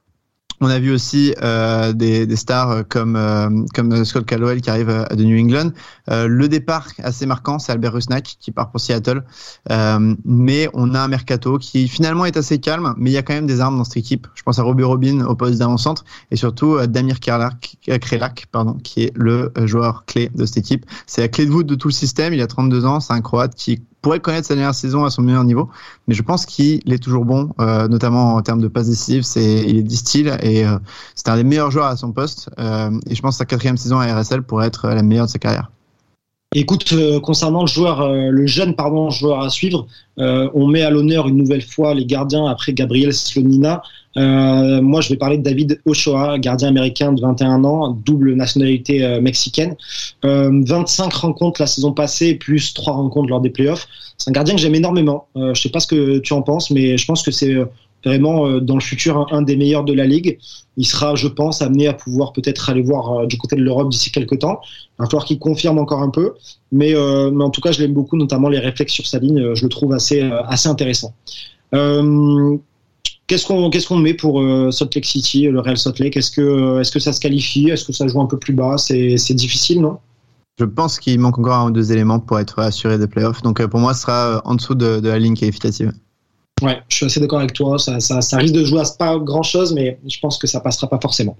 On a vu aussi euh, des, stars comme euh, comme Scott Callowell qui arrive euh, de New England. Euh, le départ assez marquant, c'est Albert Rusnak qui part pour Seattle. Euh, mais on a un mercato qui finalement est assez calme, mais il y a quand même des armes dans cette équipe. Je pense à Robbie Robin au poste d'avant-centre et surtout Damir Krelak, pardon, qui est le joueur clé de cette équipe. C'est la clé de voûte de tout le système. Il a 32 ans, c'est un Croate qui pourrait connaître sa dernière saison à son meilleur niveau, mais je pense qu'il est toujours bon, euh, notamment en termes de passes décisives. C'est, il est distil et euh, c'est un des meilleurs joueurs à son poste. Euh, et je pense que sa quatrième saison à RSL pourrait être la meilleure de sa carrière. Écoute, concernant le joueur, le jeune pardon joueur à suivre, on met à l'honneur une nouvelle fois les gardiens après Gabriel Slonina. Euh, moi, je vais parler de David Ochoa, gardien américain de 21 ans, double nationalité euh, mexicaine. Euh, 25 rencontres la saison passée, plus 3 rencontres lors des playoffs. C'est un gardien que j'aime énormément. Euh, je sais pas ce que tu en penses, mais je pense que c'est euh, vraiment dans le futur un, des meilleurs de la ligue. Il sera, je pense, amené à pouvoir peut-être aller voir du côté de l'Europe d'ici quelques temps. Un joueur qui confirme encore un peu, mais, mais en tout cas, je l'aime beaucoup, notamment les réflexes sur sa ligne. Je le trouve assez, assez intéressant. Euh, Qu'est-ce qu'on met pour euh, Salt Lake City, le Real Salt Lake? Est-ce que euh, est-ce que ça se qualifie? Est-ce que ça joue un peu plus bas? C'est difficile, non? Je pense qu'il manque encore un ou deux éléments pour être assuré des playoffs. Donc euh, pour moi, ce sera en dessous de, la ligne qualificative. Ouais, je suis assez d'accord avec toi. Ça, ça, risque de jouer à pas grand chose, mais je pense que ça passera pas forcément.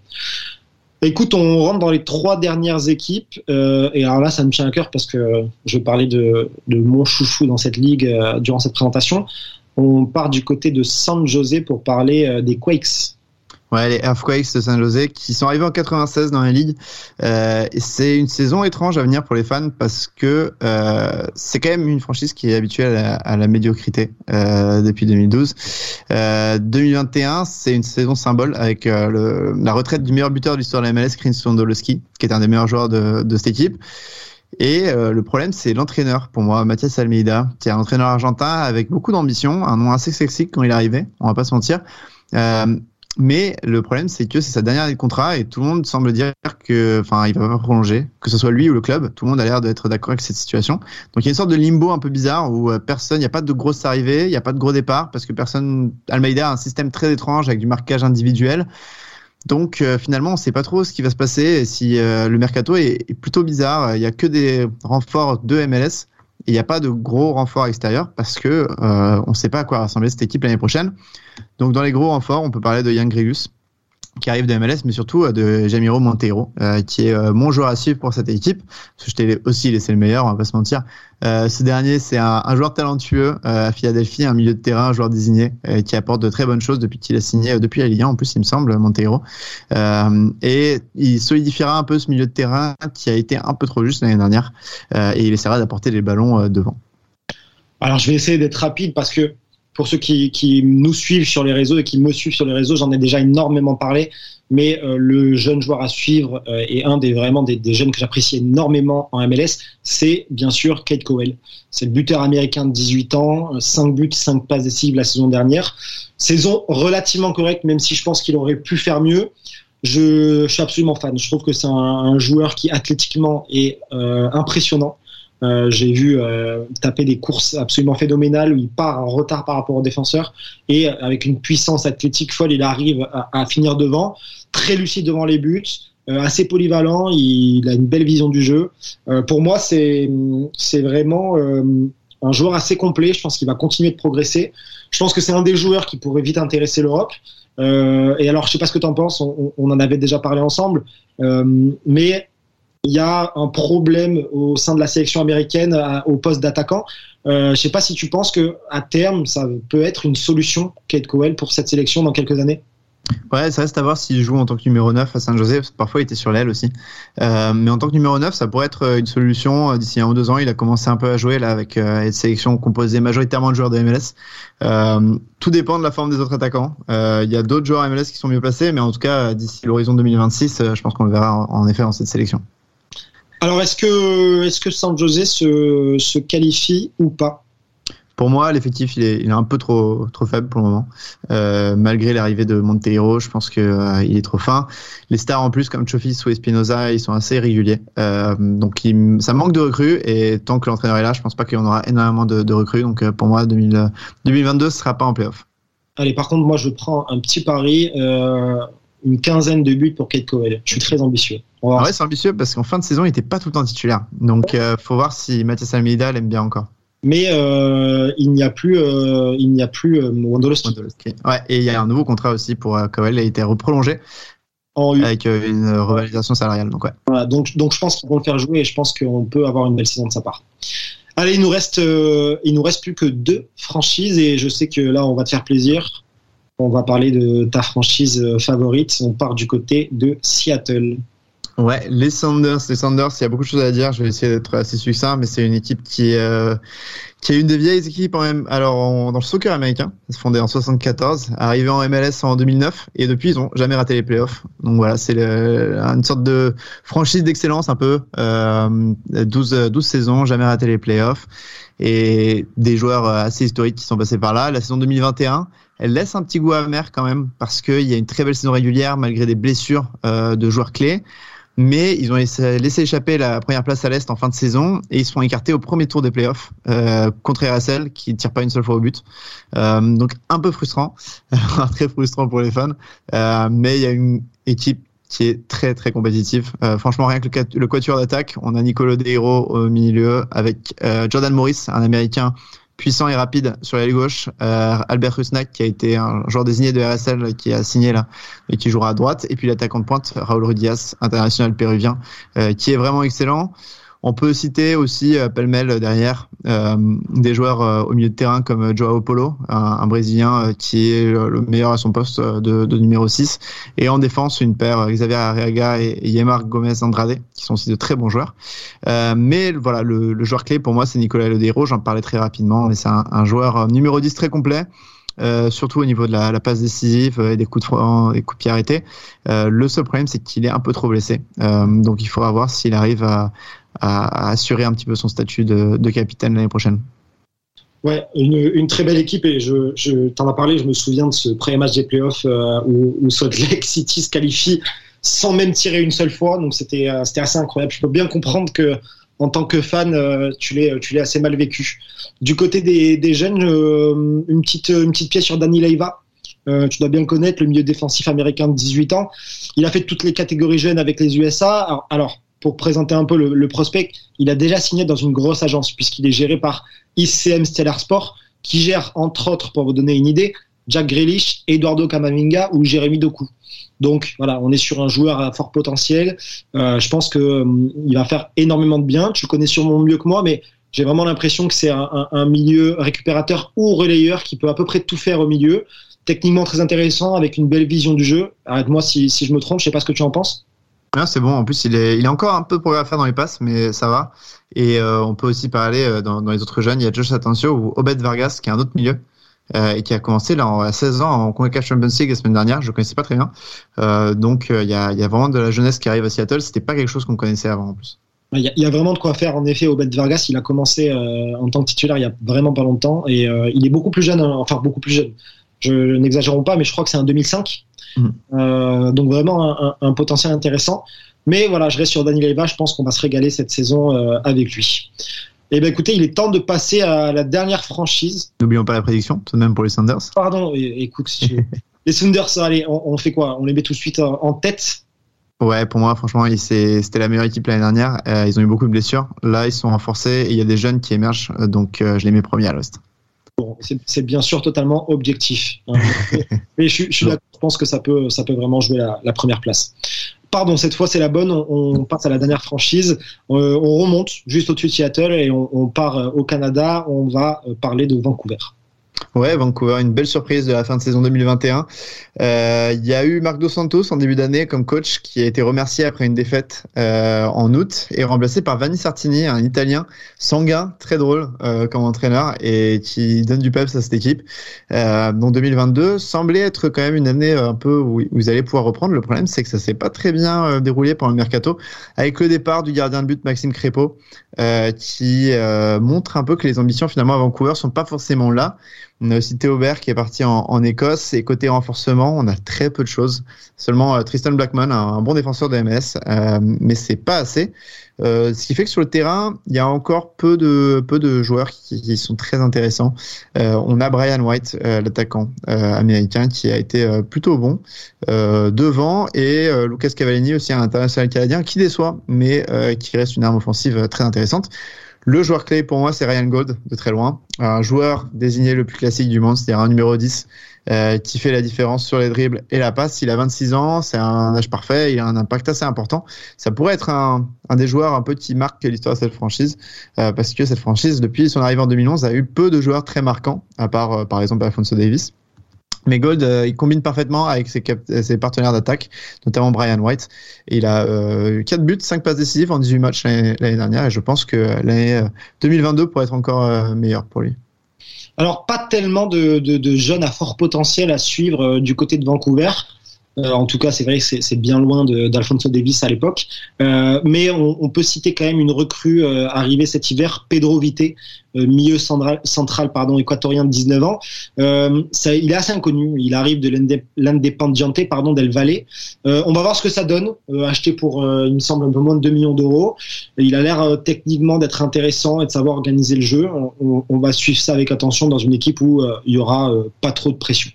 Écoute, on rentre dans les trois dernières équipes. et alors là, ça me tient à cœur parce que je parler de, de mon chouchou dans cette ligue durant cette présentation on part du côté de San José pour parler euh, des Quakes. Ouais, les Earthquakes de San José qui sont arrivés en 96 dans la ligue. Euh, c'est une saison étrange à venir pour les fans parce que euh, c'est quand même une franchise qui est habituée à la, médiocrité depuis 2012. 2021, c'est une saison symbole avec la retraite du meilleur buteur de l'histoire de la MLS, Chris Stondolowski, qui est un des meilleurs joueurs de, de cette équipe. Et euh, le problème, c'est l'entraîneur pour moi, Mathias Almeida, qui est un entraîneur argentin avec beaucoup d'ambition, un nom assez sexy quand il arrivé, on va pas se mentir. Euh, Mais le problème, c'est que c'est sa dernière année de contrat et tout le monde semble dire que, enfin, il va pas prolonger, que ce soit lui ou le club. Tout le monde a l'air d'être d'accord avec cette situation. Donc il y a une sorte de limbo un peu bizarre où euh, personne, il n'y a pas de grosse arrivée, il n'y a pas de gros départ parce que personne, Almeida a un système très étrange avec du marquage individuel. Donc euh, finalement, on ne sait pas trop ce qui va se passer et si euh, le mercato est, plutôt bizarre. Il n'y a que des renforts de MLS il n'y a pas de gros renforts extérieurs parce que euh, on ne sait pas à quoi ressembler cette équipe l'année prochaine. Donc dans les gros renforts, on peut parler de Yann Gregus qui arrive de MLS, mais surtout euh, de Jamiro Monteiro, euh, qui est euh, mon joueur à suivre pour cette équipe. Je t'ai aussi laissé le meilleur, on va pas se mentir. Euh, ce dernier, c'est un, un, joueur talentueux à Philadelphie, un milieu de terrain, un joueur désigné, qui apporte de très bonnes choses depuis qu'il a signé, depuis la Ligue 1 en plus, il me semble, Monteiro. et il solidifiera un peu ce milieu de terrain qui a été un peu trop juste l'année dernière, et il essaiera d'apporter les ballons devant. Alors je vais essayer d'être rapide parce que pour ceux qui, nous suivent sur les réseaux et qui me suivent sur les réseaux, j'en ai déjà énormément parlé. Mais euh, le jeune joueur à suivre euh, et un des vraiment des, jeunes que j'apprécie énormément en MLS, c'est bien sûr Kate Cowell. C'est le buteur américain de 18 ans, 5 buts, 5 passes décisives la saison dernière. Saison relativement correcte, même si je pense qu'il aurait pu faire mieux. Je, suis absolument fan. Je trouve que c'est un, joueur qui athlétiquement est euh, impressionnant. Euh, j'ai vu euh, taper des courses absolument phénoménales où il part en retard par rapport au défenseur et avec une puissance athlétique folle, il arrive à, finir devant, très lucide devant les buts, euh, assez polyvalent, il, a une belle vision du jeu. Pour moi, c'est c'est vraiment un joueur assez complet. Je pense qu'il va continuer de progresser. Je pense que c'est un des joueurs qui pourrait vite intéresser l'Europe. et alors, je sais pas ce que tu en penses. On, on, en avait déjà parlé ensemble, mais il y a un problème au sein de la sélection américaine au poste d'attaquant. Euh, je ne sais pas si tu penses que à terme, ça peut être une solution, Kate Cowell, pour cette sélection dans quelques années? Ouais, ça reste à voir s'il joue en tant que numéro 9 à Saint-José, parfois il était sur l'aile aussi. Euh, mais en tant que numéro 9, ça pourrait être une solution. D'ici un ou deux ans, il a commencé un peu à jouer avec euh, une sélection composée majoritairement de joueurs de MLS. Euh, tout dépend de la forme des autres attaquants. Euh, il y a d'autres joueurs MLS qui sont mieux placés, mais en tout cas, d'ici l'horizon 2026, euh, je pense qu'on le verra en effet dans cette sélection. Alors, est-ce que, est-ce que San José se, se qualifie ou pas? Pour moi, l'effectif il est, il est, un peu trop trop faible pour le moment. Euh, malgré l'arrivée de Monteiro, je pense que euh, il est trop fin. Les stars en plus comme Chofis ou Espinoza, ils sont assez réguliers. Euh, donc il, ça manque de recrues et tant que l'entraîneur est là, je pense pas qu'il y en aura énormément de, de recrues. Donc pour moi, 2000, 2022 ce sera pas en playoff. Allez, par contre, moi je prends un petit pari. Une quinzaine de buts pour Kate Cowell. Je suis très ambitieux. Ah ouais, c'est ambitieux parce qu'en fin de saison, il n'était pas tout le temps titulaire. Donc, euh, faut voir si Mathias Almeida l'aime bien encore. Mais euh, il n'y a plus, euh, il n'y a plus euh, Wondolowski. Ouais, et il y a un nouveau contrat aussi pour euh, Cowell. Il a été reprolongé en avec une revalorisation salariale. Donc, ouais. Voilà, donc, donc je pense qu'ils vont le faire jouer et je pense qu'on peut avoir une belle saison de sa part. Allez, il nous reste, il nous reste plus que deux franchises et je sais que là, on va te faire plaisir. On va parler de ta franchise favorite. On part du côté de Seattle. Ouais, les Sanders, les Sanders, il y a beaucoup de choses à dire. Je vais essayer d'être assez succinct, mais c'est une équipe qui, euh, est une des vieilles équipes en même. Alors, dans le soccer américain, ils se fondé en 74, arrivé en MLS en 2009, et depuis ils ont jamais raté les playoffs. Donc voilà, c'est une sorte de franchise d'excellence un peu. Euh, 12, 12 saisons, jamais raté les playoffs, et des joueurs assez historiques qui sont passés par là. La saison 2021 elle laisse un petit goût amer quand même parce qu'il y a une très belle saison régulière malgré des blessures euh, de joueurs clés. Mais ils ont laissé, échapper la première place à l'Est en fin de saison et ils sont écartés au premier tour des playoffs euh, contre RSL qui ne tire pas une seule fois au but. Euh, donc un peu frustrant, très frustrant pour les fans. Euh, mais il y a une équipe qui est très très compétitive. Euh, franchement, rien que le, quatuor d'attaque, on a Nicolo De Hero au milieu avec euh, Jordan Morris, un Américain puissant et rapide sur l'aile gauche. Euh, Albert Rusnak, qui a été un joueur désigné de RSL, qui a signé là et qui jouera à droite. Et puis l'attaquant de pointe, Raúl Rudias, international péruvien, euh, qui est vraiment excellent. On peut citer aussi euh, pêle-mêle derrière euh, des joueurs euh, au milieu de terrain comme Joao Polo, un, un Brésilien euh, qui est le meilleur à son poste de, de, numéro 6. Et en défense, une paire Xavier Arriaga et, et Yemar Gomez Andrade, qui sont aussi de très bons joueurs. Euh, mais voilà, le, le, joueur clé pour moi, c'est Nicolas Lodeiro. J'en parlais très rapidement, mais c'est un, un, joueur numéro 10 très complet. Euh, surtout au niveau de la, la passe décisive et des coups de des coups de pied arrêtés. Euh, le seul problème, c'est qu'il est un peu trop blessé. Euh, donc, il faudra voir s'il arrive à, à, assurer un petit peu son statut de, capitaine l'année prochaine. Ouais, une, très belle équipe et je, je t'en as parlé, je me souviens de ce premier match des playoffs euh, où, où Salt Lake City se qualifie sans même tirer une seule fois, donc c'était euh, assez incroyable. Je peux bien comprendre que en tant que fan, euh, tu l'es assez mal vécu. Du côté des, jeunes, une petite pièce sur Danny Leiva. Tu dois bien le connaître, le milieu défensif américain de 18 ans. Il a fait toutes les catégories jeunes avec les USA. Alors pour présenter un peu le, prospect, il a déjà signé dans une grosse agence puisqu'il est géré par ICM Stellar Sport, qui gère entre autres, pour vous donner une idée, Jack Grealish, Eduardo Camavinga ou Jérémy Doku. Donc voilà, on est sur un joueur à fort potentiel. Euh, je pense que euh, il va faire énormément de bien. Tu le connais sûrement mieux que moi, mais j'ai vraiment l'impression que c'est un, milieu récupérateur ou relayeur qui peut à peu près tout faire au milieu. Techniquement très intéressant, avec une belle vision du jeu. Arrête-moi si, je me trompe, je sais pas ce que tu en penses. C'est bon. En plus, il est, il est encore un peu progrès à faire dans les passes, mais ça va. Et euh, on peut aussi parler euh, dans, les autres jeunes. Il y a Josh Atencio ou Obed Vargas, qui est un autre milieu. Euh, et qui a commencé là à 16 ans en CONCACAF Champions League la semaine dernière. Je ne connaissais pas très bien. Donc il y, a, y, a, vraiment de la jeunesse qui arrive à Seattle. C'était pas quelque chose qu'on connaissait avant en plus. Il y, a, vraiment de quoi faire. En effet, Obed Vargas, il a commencé en tant que titulaire il y a vraiment pas longtemps et il est beaucoup plus jeune, enfin beaucoup plus jeune. Je n'exagérons pas, mais je crois que c'est un 2005. Mmh. donc vraiment un, potentiel intéressant. Mais voilà, je reste sur Daniel Eva. Je pense qu'on va se régaler cette saison euh, avec lui. Eh bien, écoutez, il est temps de passer à la dernière franchise. N'oublions pas la prédiction, tout de même pour les Sanders. Pardon, écoute, les Sanders, allez, on, on, fait quoi? On les met tout de suite en, tête? Ouais, pour moi, franchement, c'était la meilleure équipe l'année dernière. Euh, ils ont eu beaucoup de blessures. Là, ils sont renforcés et il y a des jeunes qui émergent. Donc, euh, je les mets premiers à l'Ouest. Bon, c'est bien sûr totalement objectif. Hein. Mais je, je suis d'accord, pense que ça peut, ça peut vraiment jouer la, la première place. Pardon, cette fois c'est la bonne. On, passe à la dernière franchise. Euh, on remonte juste au-dessus de Seattle et on, on, part au Canada. On va parler de Vancouver. Ouais, Vancouver, une belle surprise de la fin de saison 2021. Euh, il y a eu Marc Dos Santos en début d'année comme coach qui a été remercié après une défaite euh, en août et remplacé par Vanni Sartini, un Italien sanguin, très drôle euh, comme entraîneur et qui donne du peps à cette équipe. Euh, donc 2022 semblait être quand même une année un peu où vous allez pouvoir reprendre. Le problème, c'est que ça s'est pas très bien euh, déroulé pendant le mercato avec le départ du gardien de but Maxime Crépeau qui montre un peu que les ambitions finalement à Vancouver sont pas forcément là. On a aussi Théobert qui est parti en, Écosse et côté renforcement, on a très peu de choses. Seulement euh, Tristan Blackman, un, bon défenseur de MS, euh, mais c'est pas assez. Euh, ce qui fait que sur le terrain, il y a encore peu de peu de joueurs qui, qui sont très intéressants. Euh, on a Brian White, euh, l'attaquant américain, qui a été plutôt bon devant, et Lucas Cavallini aussi un international canadien qui déçoit, mais qui reste une arme offensive très intéressante. Le joueur clé pour moi, c'est Ryan Gold, de très loin. Un joueur désigné le plus classique du monde, c'est-à-dire un numéro 10 euh, qui fait la différence sur les dribbles et la passe. Il a 26 ans, c'est un âge parfait, il a un impact assez important. Ça pourrait être un, un des joueurs un peu qui marque l'histoire de cette franchise, euh, parce que cette franchise, depuis son arrivée en 2011, a eu peu de joueurs très marquants, à part euh, par exemple Alfonso Davis. Mais Gold, euh, il combine parfaitement avec ses, partenaires d'attaque, notamment Brian White. Il a euh, 4 buts, 5 passes décisives en 18 matchs l'année dernière. Et je pense que l'année 2022 pourrait être encore euh, meilleure pour lui. Alors, pas tellement de, jeunes à fort potentiel à suivre euh, du côté de Vancouver. Euh, en tout cas, c'est vrai que c'est bien loin d'Alfonso Davis à l'époque. Euh, mais on, on, peut citer quand même une recrue euh, arrivée cet hiver, Pedro Vité, milieu central, pardon, équatorien de 19 ans. Ça, il est assez inconnu. Il arrive de l'Independiente pardon, d'El Valle. on va voir ce que ça donne. acheté pour, il me semble, un peu moins de 2 millions d'euros. Il a l'air techniquement d'être intéressant et de savoir organiser le jeu. On, on, va suivre ça avec attention dans une équipe où il y aura pas trop de pression.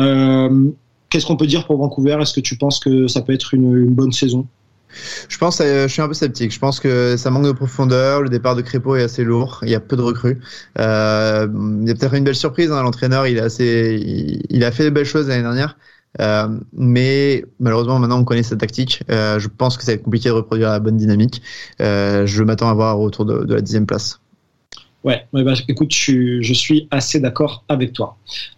Euh, Qu'est-ce qu'on peut dire pour Vancouver? Est-ce que tu penses que ça peut être une, bonne saison? Je pense, euh, je suis un peu sceptique. Je pense que ça manque de profondeur. Le départ de Crépeau est assez lourd. Il y a peu de recrues. Euh, il y a peut-être une belle surprise. Hein, L'entraîneur, il il, a fait de belles choses l'année dernière. Euh, mais malheureusement, maintenant, on connaît sa tactique. Je pense que ça va être compliqué de reproduire la bonne dynamique. Je m'attends à voir autour de la dixième place. Ouais, bah, écoute, je, je, suis assez d'accord avec toi.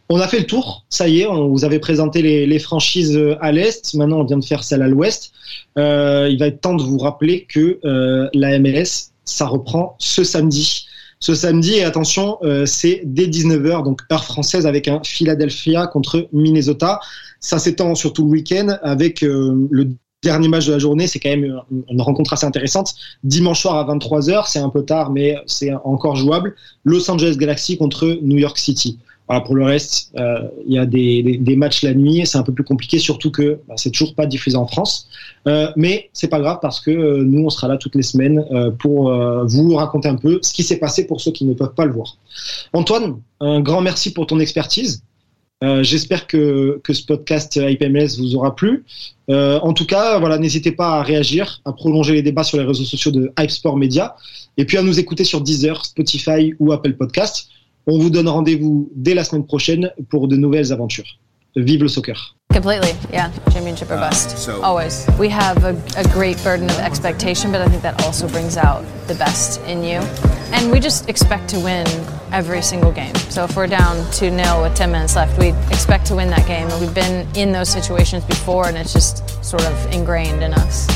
On a fait le tour, ça y est, on vous avait présenté les, les franchises à l'Est, maintenant on vient de faire celle à l'Ouest. Euh, il va être temps de vous rappeler que euh, la MLS, ça reprend ce samedi. Ce samedi, et attention, euh, c'est dès 19h, donc heure française, avec un Philadelphia contre Minnesota. Ça s'étend sur tout le week-end avec euh, le dernier match de la journée, c'est quand même une, rencontre assez intéressante. Dimanche soir à 23h, c'est un peu tard, mais c'est encore jouable. Los Angeles Galaxy contre New York City. Pour le reste, euh, il y a des, matchs la nuit, c'est un peu plus compliqué, surtout que bah, c'est toujours pas diffusé en France. Euh, mais c'est pas grave parce que euh, nous, on sera là toutes les semaines pour vous raconter un peu ce qui s'est passé pour ceux qui ne peuvent pas le voir. Antoine, un grand merci pour ton expertise. Euh, J'espère que, que ce podcast IPMS vous aura plu. Euh, en tout cas, voilà, n'hésitez pas à réagir, à prolonger les débats sur les réseaux sociaux de Hype Sport Media, et puis à nous écouter sur Deezer, Spotify ou Apple Podcast. On vous donne rendez-vous dès la semaine prochaine pour de nouvelles aventures. Vive le soccer! Completely, yeah. Championship or bust. so- Always. We have a, a great burden of expectation, but I think that also brings out the best in you. And we just expect to win every single game. So if we're down 2 0 with 10 minutes left, we expect to win that game. And we've been in those situations before, and it's just sort of ingrained in us.